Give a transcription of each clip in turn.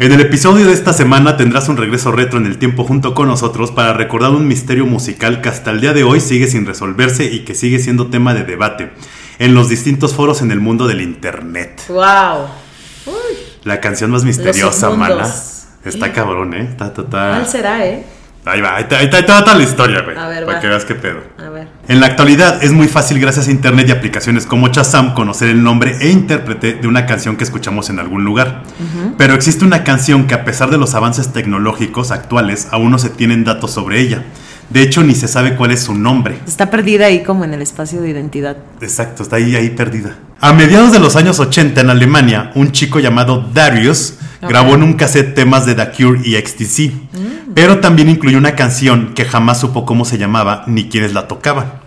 En el episodio de esta semana tendrás un regreso retro en el tiempo junto con nosotros para recordar un misterio musical que hasta el día de hoy sigue sin resolverse y que sigue siendo tema de debate en los distintos foros en el mundo del internet. ¡Wow! La canción más misteriosa, submundos. Está cabrón, ¿eh? Está- ¿Cuál será, eh? Ahí va, ahí ahí está toda la historia, güey. A ver, Para va. que veas qué pedo. A ver. En la actualidad es muy fácil gracias a internet y aplicaciones como Shazam conocer el nombre e intérprete de una canción que escuchamos en algún lugar. Pero existe una canción que a pesar de los avances tecnológicos actuales aún no se tienen datos sobre ella. De hecho ni se sabe cuál es su nombre. Está perdida ahí como en el espacio de identidad. Exacto, está ahí, ahí perdida. A mediados de los años 80 en Alemania, un chico llamado Darius Grabó en un cassette temas de The Cure y XTC, pero también incluyó una canción que jamás supo cómo se llamaba ni quiénes la tocaban.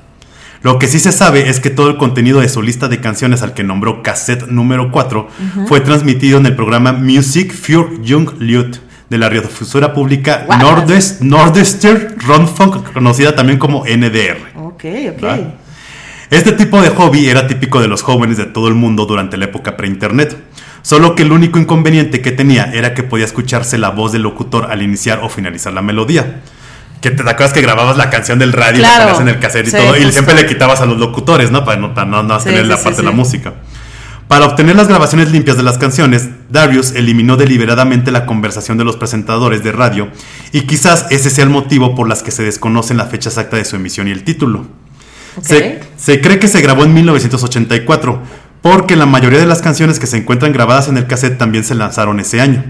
Lo que sí se sabe es que todo el contenido de su lista de canciones al que nombró cassette número 4 fue transmitido en el programa Music für Jung Leute de la radiodifusora pública. Nordest, Nordester Rundfunk, conocida también como NDR. Ok, ok. Este tipo de hobby era típico de los jóvenes de todo el mundo durante la época pre-internet. Solo que el único inconveniente que tenía era que podía escucharse la voz del locutor al iniciar o finalizar la melodía. Que te, te acuerdas que grababas la canción del radio y la Claro. ponías en el cassette y Sí, todo, y justo. siempre le quitabas a los locutores, ¿no? Para no, no, no Sí, tener sí, la parte de la música. Para obtener las grabaciones limpias de las canciones, Darius eliminó deliberadamente la conversación de los presentadores de radio y quizás ese sea el motivo por las que se desconocen la fecha exacta de su emisión y el título. Ok. Se, se cree que se grabó en 1984, porque la mayoría de las canciones que se encuentran grabadas en el cassette también se lanzaron ese año.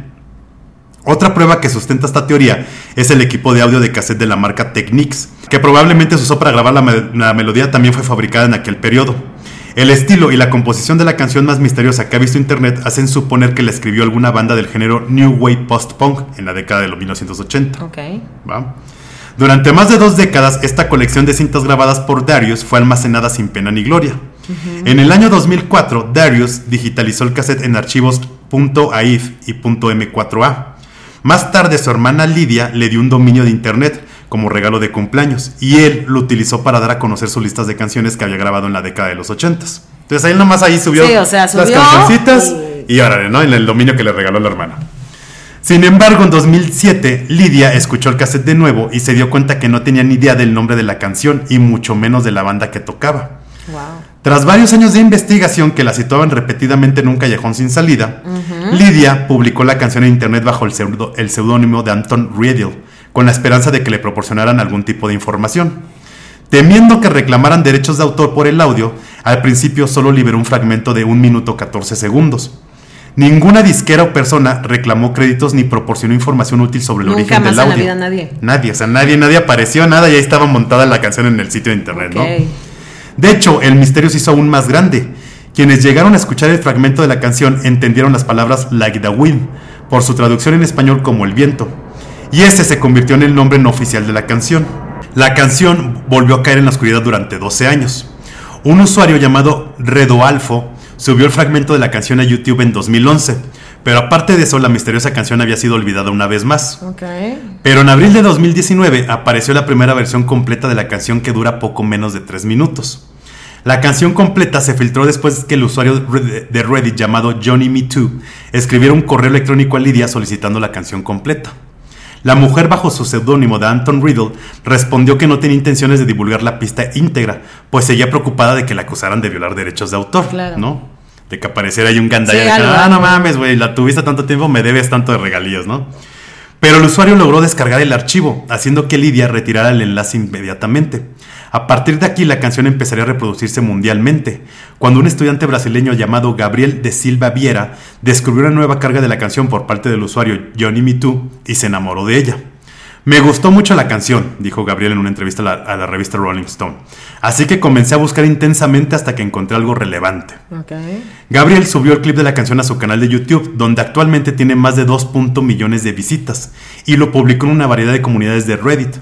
Otra prueba que sustenta esta teoría es el equipo de audio de cassette de la marca Technics, que probablemente se usó para grabar la, me- la melodía también fue fabricada en aquel periodo. El estilo y la composición de la canción más misteriosa que ha visto internet hacen suponer que la escribió alguna banda del género New Wave Post-Punk en la década de los 1980. Ok. ¿va? Durante más de dos décadas, esta colección de cintas grabadas por Darius fue almacenada sin pena ni gloria. En el año 2004, Darius digitalizó el cassette en archivos .aif y .m4a. Más tarde, su hermana Lidia le dio un dominio de internet como regalo de cumpleaños y él lo utilizó para dar a conocer sus listas de canciones que había grabado en la década de los 80 Entonces ahí nomás ahí subió, Sí, o sea, las cancioncitas y órale, ¿no? En el dominio que le regaló la hermana. Sin embargo, en 2007, Lidia escuchó el cassette de nuevo y se dio cuenta que no tenía ni idea del nombre de la canción y mucho menos de la banda que tocaba. Wow. Tras varios años de investigación que la situaban repetidamente en un callejón sin salida, Lidia publicó la canción en internet bajo el seudónimo de Anton Riedel, con la esperanza de que le proporcionaran algún tipo de información. Temiendo que reclamaran derechos de autor por el audio, al principio solo liberó un fragmento de 1 minuto 14 segundos. Ninguna disquera o persona reclamó créditos ni proporcionó información útil sobre el Nunca origen más del en la audio. vida nadie. Nadie, o sea, nadie, nadie apareció, nada, y ahí estaba montada la canción en el sitio de internet. ¿no? De hecho, el misterio se hizo aún más grande. Quienes llegaron a escuchar el fragmento de la canción entendieron las palabras like the wind, por su traducción en español como el viento. Y ese se convirtió en el nombre no oficial de la canción. La canción volvió a caer en la oscuridad durante 12 años. Un usuario llamado Redoalfo subió el fragmento de la canción a YouTube en 2011, pero aparte de eso la misteriosa canción había sido olvidada una vez más. Pero en abril de 2019 apareció la primera versión completa de la canción que dura poco menos de 3 minutos. La canción completa se filtró después que el usuario de Reddit llamado Johnny Me Too escribiera un correo electrónico a Lidia solicitando la canción completa. La mujer bajo su seudónimo de Anton Riddle respondió que no tenía intenciones de divulgar la pista íntegra, pues seguía preocupada de que la acusaran de violar derechos de autor, Claro. ¿no? De que apareciera ahí un gandaya Sí, de que, algo, ah, no mames, güey, la tuviste tanto tiempo, me debes tanto de regalías, ¿no? Pero el usuario logró descargar el archivo, haciendo que Lidia retirara el enlace inmediatamente. A partir de aquí la canción empezaría a reproducirse mundialmente, cuando un estudiante brasileño llamado Gabriel de Silva Viera descubrió una nueva carga de la canción por parte del usuario Johnny Me Too y se enamoró de ella. Me gustó mucho la canción, dijo Gabriel en una entrevista a la, a la revista Rolling Stone. Así que comencé a buscar intensamente hasta que encontré algo relevante. Gabriel subió el clip de la canción a su canal de YouTube, donde actualmente tiene más de 2. millones de visitas, y lo publicó en una variedad de comunidades de Reddit.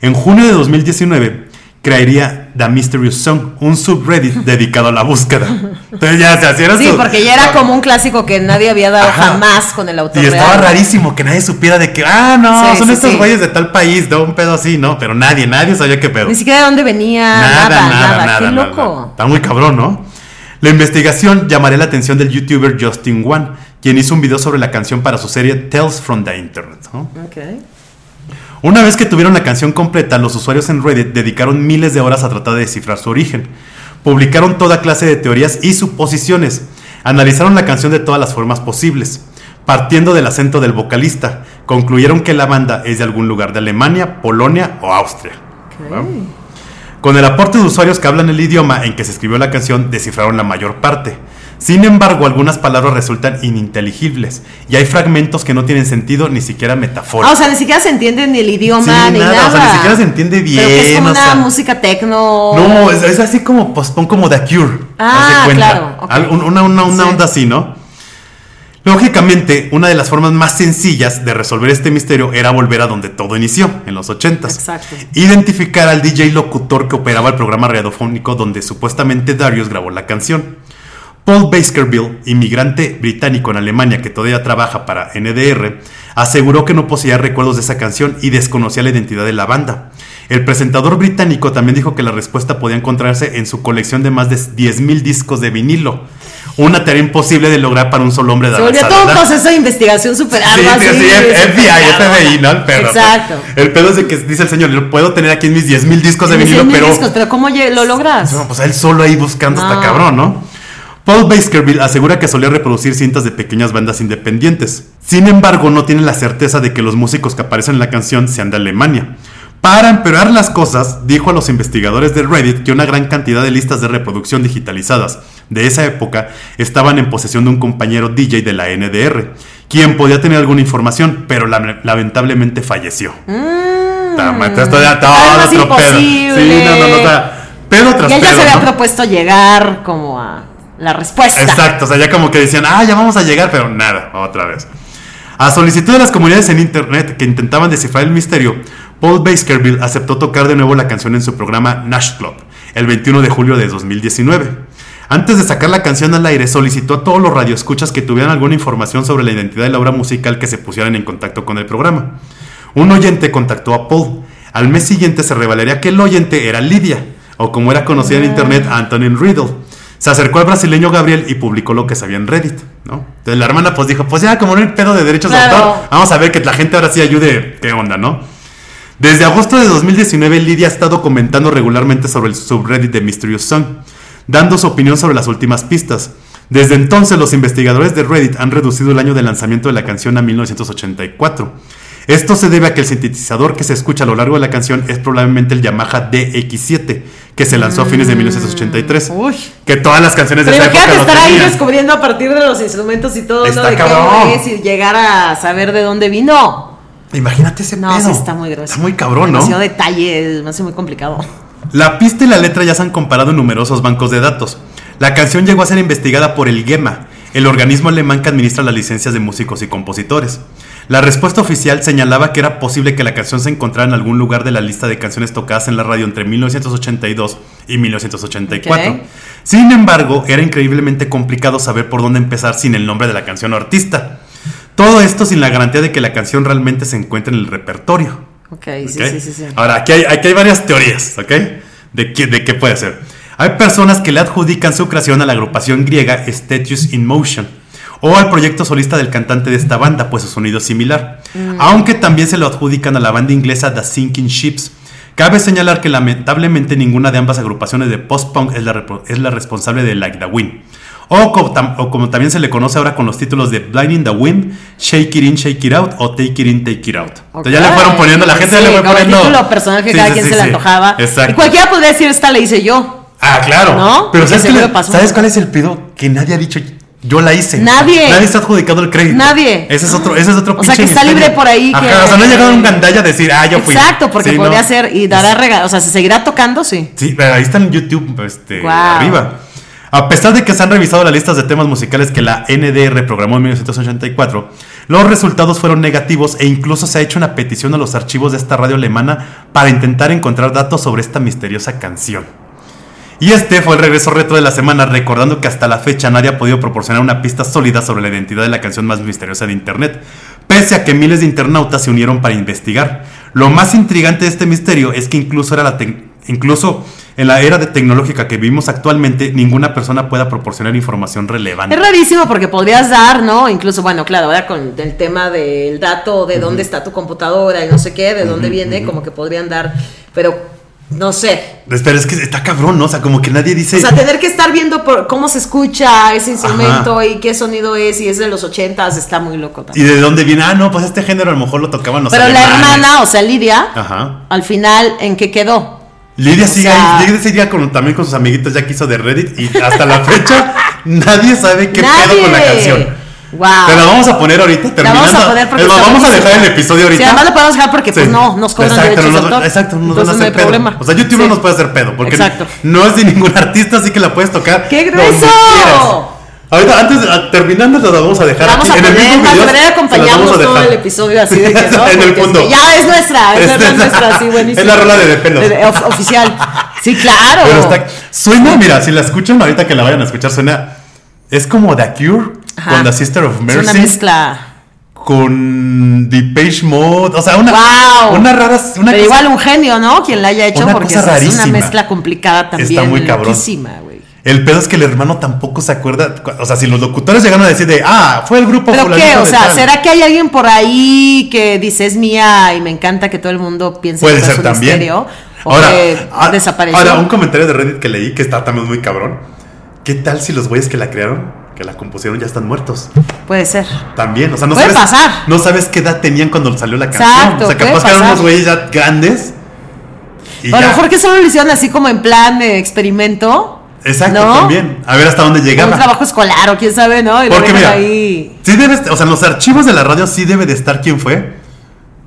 En junio de 2019, crearía The Mysterious Song, un subreddit dedicado a la búsqueda. Entonces ya se hacía Sí, su- porque ya era como un clásico que nadie había dado Ajá. jamás con el autor Y estaba real. rarísimo que nadie supiera de que, ah, no, Sí, son sí, estos sí. güeyes de tal país, de un pedo así, ¿no? Pero nadie, nadie sabía qué pedo. Ni siquiera de dónde venía, nada, nada. Qué loco. Está muy cabrón, ¿no? La investigación llamaría la atención del youtuber Justin Wan, quien hizo un video sobre la canción para su serie Tales from the Internet. ¿no? Ok. Una vez que tuvieron la canción completa, los usuarios en Reddit dedicaron miles de horas a tratar de descifrar su origen. Publicaron toda clase de teorías y suposiciones. Analizaron la canción de todas las formas posibles. Partiendo del acento del vocalista, concluyeron que la banda es de algún lugar de Alemania, Polonia o Austria. Con el aporte de usuarios que hablan el idioma en que se escribió la canción, descifraron la mayor parte. Sin embargo, algunas palabras resultan ininteligibles y hay fragmentos que no tienen sentido ni siquiera Ah, metafóricos. o sea, ni siquiera se entiende ni el idioma, Sí, ni nada, nada. o sea, ni siquiera se entiende bien, Pero que es como una sea. música tecno. No, es, es así como post-punk como The Cure. Ah, claro, Una, una- una Sí. onda así, ¿no? Lógicamente, una de las formas más sencillas de resolver este misterio era volver a donde todo inició, en los 80 Exacto. Identificar al DJ locutor que operaba el programa radiofónico donde supuestamente Darius grabó la canción. Paul Baskerville, inmigrante británico en Alemania que todavía trabaja para NDR, aseguró que no poseía recuerdos de esa canción y desconocía la identidad de la banda. El presentador británico también dijo que la respuesta podía encontrarse en su colección de más de 10.000 discos de vinilo. Una tarea imposible de lograr para un solo hombre de Se volvió todo un proceso de investigación Sí, sí, sí, F- FBI, FBI, ¿no? El pedo. Exacto. El pedo es de que dice el señor, puedo tener aquí mis 10.000 discos de vinilo, 100,000 pero... discos, pero ¿cómo lo logras? No, pues él solo ahí buscando hasta cabrón, ¿no? Paul Baskerville asegura que solía reproducir cintas de pequeñas bandas independientes. Sin embargo, no tiene la certeza de que los músicos que aparecen en la canción sean de Alemania. Para empeorar las cosas, dijo a los investigadores de Reddit que una gran cantidad de listas de reproducción digitalizadas de esa época estaban en posesión de un compañero DJ de la NDR, quien podía tener alguna información, pero lame- lamentablemente falleció. Tama, esto ya todo otro pedo. imposible. Sí, no, no, no, o sea, pedo tras Y él ya se había propuesto llegar como a la respuesta. Exacto, o sea, ya como que decían, ah, ya vamos a llegar, pero nada, otra vez. A solicitud de las comunidades en internet que intentaban descifrar el misterio, Paul Baskerville aceptó tocar de nuevo la canción en su programa Nash Club, el 21 de julio de 2019. Antes de sacar la canción al aire, solicitó a todos los radioescuchas que tuvieran alguna información sobre la identidad de la obra musical que se pusieran en contacto con el programa. Un oyente contactó a Paul. Al mes siguiente se revelaría que el oyente era Lidia, o como era conocida en internet, Antonin Riddle. Se acercó al brasileño Gabriel y publicó lo que sabía en Reddit, ¿no? Entonces la hermana pues dijo, pues ya como no hay pedo de derechos Claro. de autor, vamos a ver que la gente ahora sí ayude, qué onda, ¿no? Desde agosto de 2019 Lidia ha estado comentando regularmente sobre el subreddit de Mysterious Song, dando su opinión sobre las últimas pistas. Desde entonces los investigadores de Reddit han reducido el año de lanzamiento de la canción a 1984. Esto se debe a que el sintetizador que se escucha a lo largo de la canción es probablemente el Yamaha DX7, que se lanzó a fines de 1983. Uy. Que todas las canciones de Pero esa época estar ahí descubriendo a partir de los instrumentos y todo, ¿no? De cómo es y llegar a saber de dónde vino. Imagínate ese No, pedo. sí está muy grueso. Está muy cabrón, ¿no? Demasiado detalle, me hace muy complicado. La pista y la letra ya se han comparado en numerosos bancos de datos. La canción llegó a ser investigada por el GEMA, el organismo alemán que administra las licencias de músicos y compositores. La respuesta oficial señalaba que era posible que la canción se encontrara en algún lugar de la lista de canciones tocadas en la radio entre 1982 y 1984. Ok. Sin embargo, era increíblemente complicado saber por dónde empezar sin el nombre de la canción o artista. Todo esto sin la garantía de que la canción realmente se encuentre en el repertorio. Ok, sí, ¿ok? sí, sí, sí. Ahora, aquí hay, aquí hay varias teorías, ¿ok? De qué, de qué puede ser. Hay personas que le adjudican su creación a la agrupación griega Statues in Motion o al proyecto solista del cantante de esta banda, pues su sonido es similar. Mm. Aunque también se lo adjudican a la banda inglesa The Sinking Ships. Cabe señalar que lamentablemente ninguna de ambas agrupaciones de post-punk es la, es la responsable de Like the Wind. O como, tam- o como también se le conoce ahora con los títulos de Blinding the Wind, Shake It In, Shake It Out o Take It In, Take It Out. Entonces ya le fueron poniendo, la gente ya Sí, le fue como el poniendo. título personal que Sí, cada sí, quien se le antojaba. Exacto. Y cualquiera podría decir, esta la hice yo. Ah, claro. ¿No? Pero ¿sabes, seguro le-. ¿sabes cuál es el pedo? Que nadie ha dicho yo la hice. Nadie. Nadie ha adjudicado el crédito. Nadie. Ese es otro, ese es otro O sea, que está libre por ahí que- Ajá, o sea, no ha llegado un gandalla a decir, ah, yo fui. Exacto, porque Sí, podría no. ser y dará regalo. O sea, se seguirá tocando, sí. Sí, pero ahí está en YouTube, este, arriba. A pesar de que se han revisado las listas de temas musicales que la NDR programó en 1984, los resultados fueron negativos e incluso se ha hecho una petición a los archivos de esta radio alemana para intentar encontrar datos sobre esta misteriosa canción. Y este fue el regreso retro de la semana, recordando que hasta la fecha nadie ha podido proporcionar una pista sólida sobre la identidad de la canción más misteriosa de Internet, pese a que miles de internautas se unieron para investigar. Lo más intrigante de este misterio es que incluso, era la incluso en la era de tecnológica que vivimos actualmente, ninguna persona pueda proporcionar información relevante. Es rarísimo porque podrías dar, ¿no? Incluso, bueno, claro, ahora con el tema del dato, de dónde está tu computadora y no sé qué, de dónde viene, como que podrían dar, pero no sé. Pero es que está cabrón, ¿no? O sea, como que nadie dice. O sea, tener que estar viendo por cómo se escucha ese instrumento y qué sonido es y es de los ochentas, está muy loco ¿Y también. de dónde viene? Ah, no, pues este género a lo mejor lo tocaban los Pero la hermana, o sea, Lidia, Ajá. al final, ¿en qué quedó? Lidia O sigue sea- ahí, Lidia sigue con, también con sus amiguitos ya que hizo de Reddit y hasta la fecha nadie sabe qué Nadie. pedo con la canción. Wow. Te la vamos a poner ahorita, La terminando. vamos a poner porque Es está vamos a dejar el episodio ahorita. Sí, además lo podemos dejar porque, pues, Sí. no, nos cobran exacto, derechos no de autor. Exacto, no nos van a no hacer pedo. problema. O sea, YouTube Sí. no nos puede hacer pedo porque Exacto. no es de ningún artista, así que la puedes tocar. ¡Qué grueso! Ahorita, antes terminando, la vamos a dejar Vamos aquí. a en el poner, mismo video, debería se las acompañarnos vamos a todo el episodio así de que no. en el es que ya es nuestra, es Este- verdad nuestra, sí, buenísimo. Es la rola de De Pelos. De- of- oficial. Sí, claro. Pero está, suena, mira, si la escuchan ahorita que la vayan a escuchar, suena. Es como The Cure Ajá. con The Sister of Es una Mercy. mezcla. Con Depeche Mode. O sea, una. Wow. Una rara. Una Pero cosa- igual un genio, ¿no? Quien la haya hecho, Una porque cosa es una mezcla complicada también. Está muy cabrón. El pedo es que el hermano tampoco se acuerda. O sea, si los locutores llegaron a decir de. Ah, fue el grupo ¿Pero qué? O sea, tal". ¿será que hay alguien por ahí que dice es mía y me encanta que todo el mundo piense Puede que ser es un también. misterio? ¿O Ahora, que ah, desapareció? ahora, un comentario de Reddit que leí que está también muy cabrón. ¿Qué tal si los güeyes que la crearon, que la compusieron, ya están muertos? Puede ser. También, o sea, no Puede sabes. pasar. No sabes qué edad tenían cuando salió la canción. Exacto, o sea, capaz que eran unos güeyes ya grandes. Y O a lo ya. mejor que solo lo hicieron así como en plan de experimento. Exacto, ¿no? también. A ver hasta dónde Un llegaba. trabajo escolar o quién sabe, ¿no? Y lo Porque mira, ahí. sí debe, o sea, en los archivos de la radio sí debe de estar quién fue,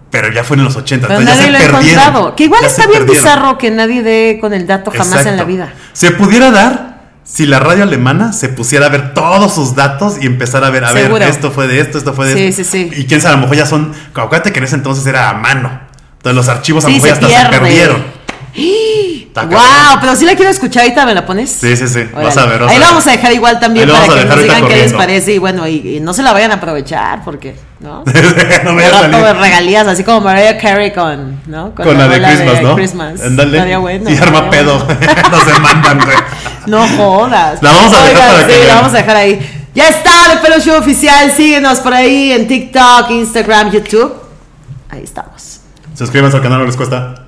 pero ya fue en los 80, Pero entonces nadie lo ya se perdieron. encontrado. Que igual Ya está bien perdieron. bizarro que nadie dé con el dato jamás en la vida. Se pudiera dar si la radio alemana se pusiera a ver todos sus datos y empezar a ver, a Seguro. ver, esto fue de esto, esto fue de Sí, esto. sí, sí. Y quién sabe, a lo mejor ya son, acuérdate que en ese entonces era a mano. Entonces los archivos a lo mejor ya se hasta se perdieron. Está Wow, cabrón. pero sí la quiero escuchar ahorita, ¿me la pones? Sí, sí, sí. Órale. Vas a ver. vas Ahí a lo ver. vamos a dejar igual también para que nos digan qué les parece y bueno, y, y no se la vayan a aprovechar porque, ¿no? no me a de regalías, así como Mariah Carey con, ¿no? Con la de Christmas, ¿no? Christmas. Estaría bueno, y arma pedo. bueno. Nos demandan, güey. No jodas. La vamos a dejar Oigan, para que sí, la vamos a dejar ahí. Ya está, el Pelo Show oficial. Síguenos por ahí en TikTok, Instagram, YouTube. Ahí estamos. Suscríbanse al canal, no les cuesta.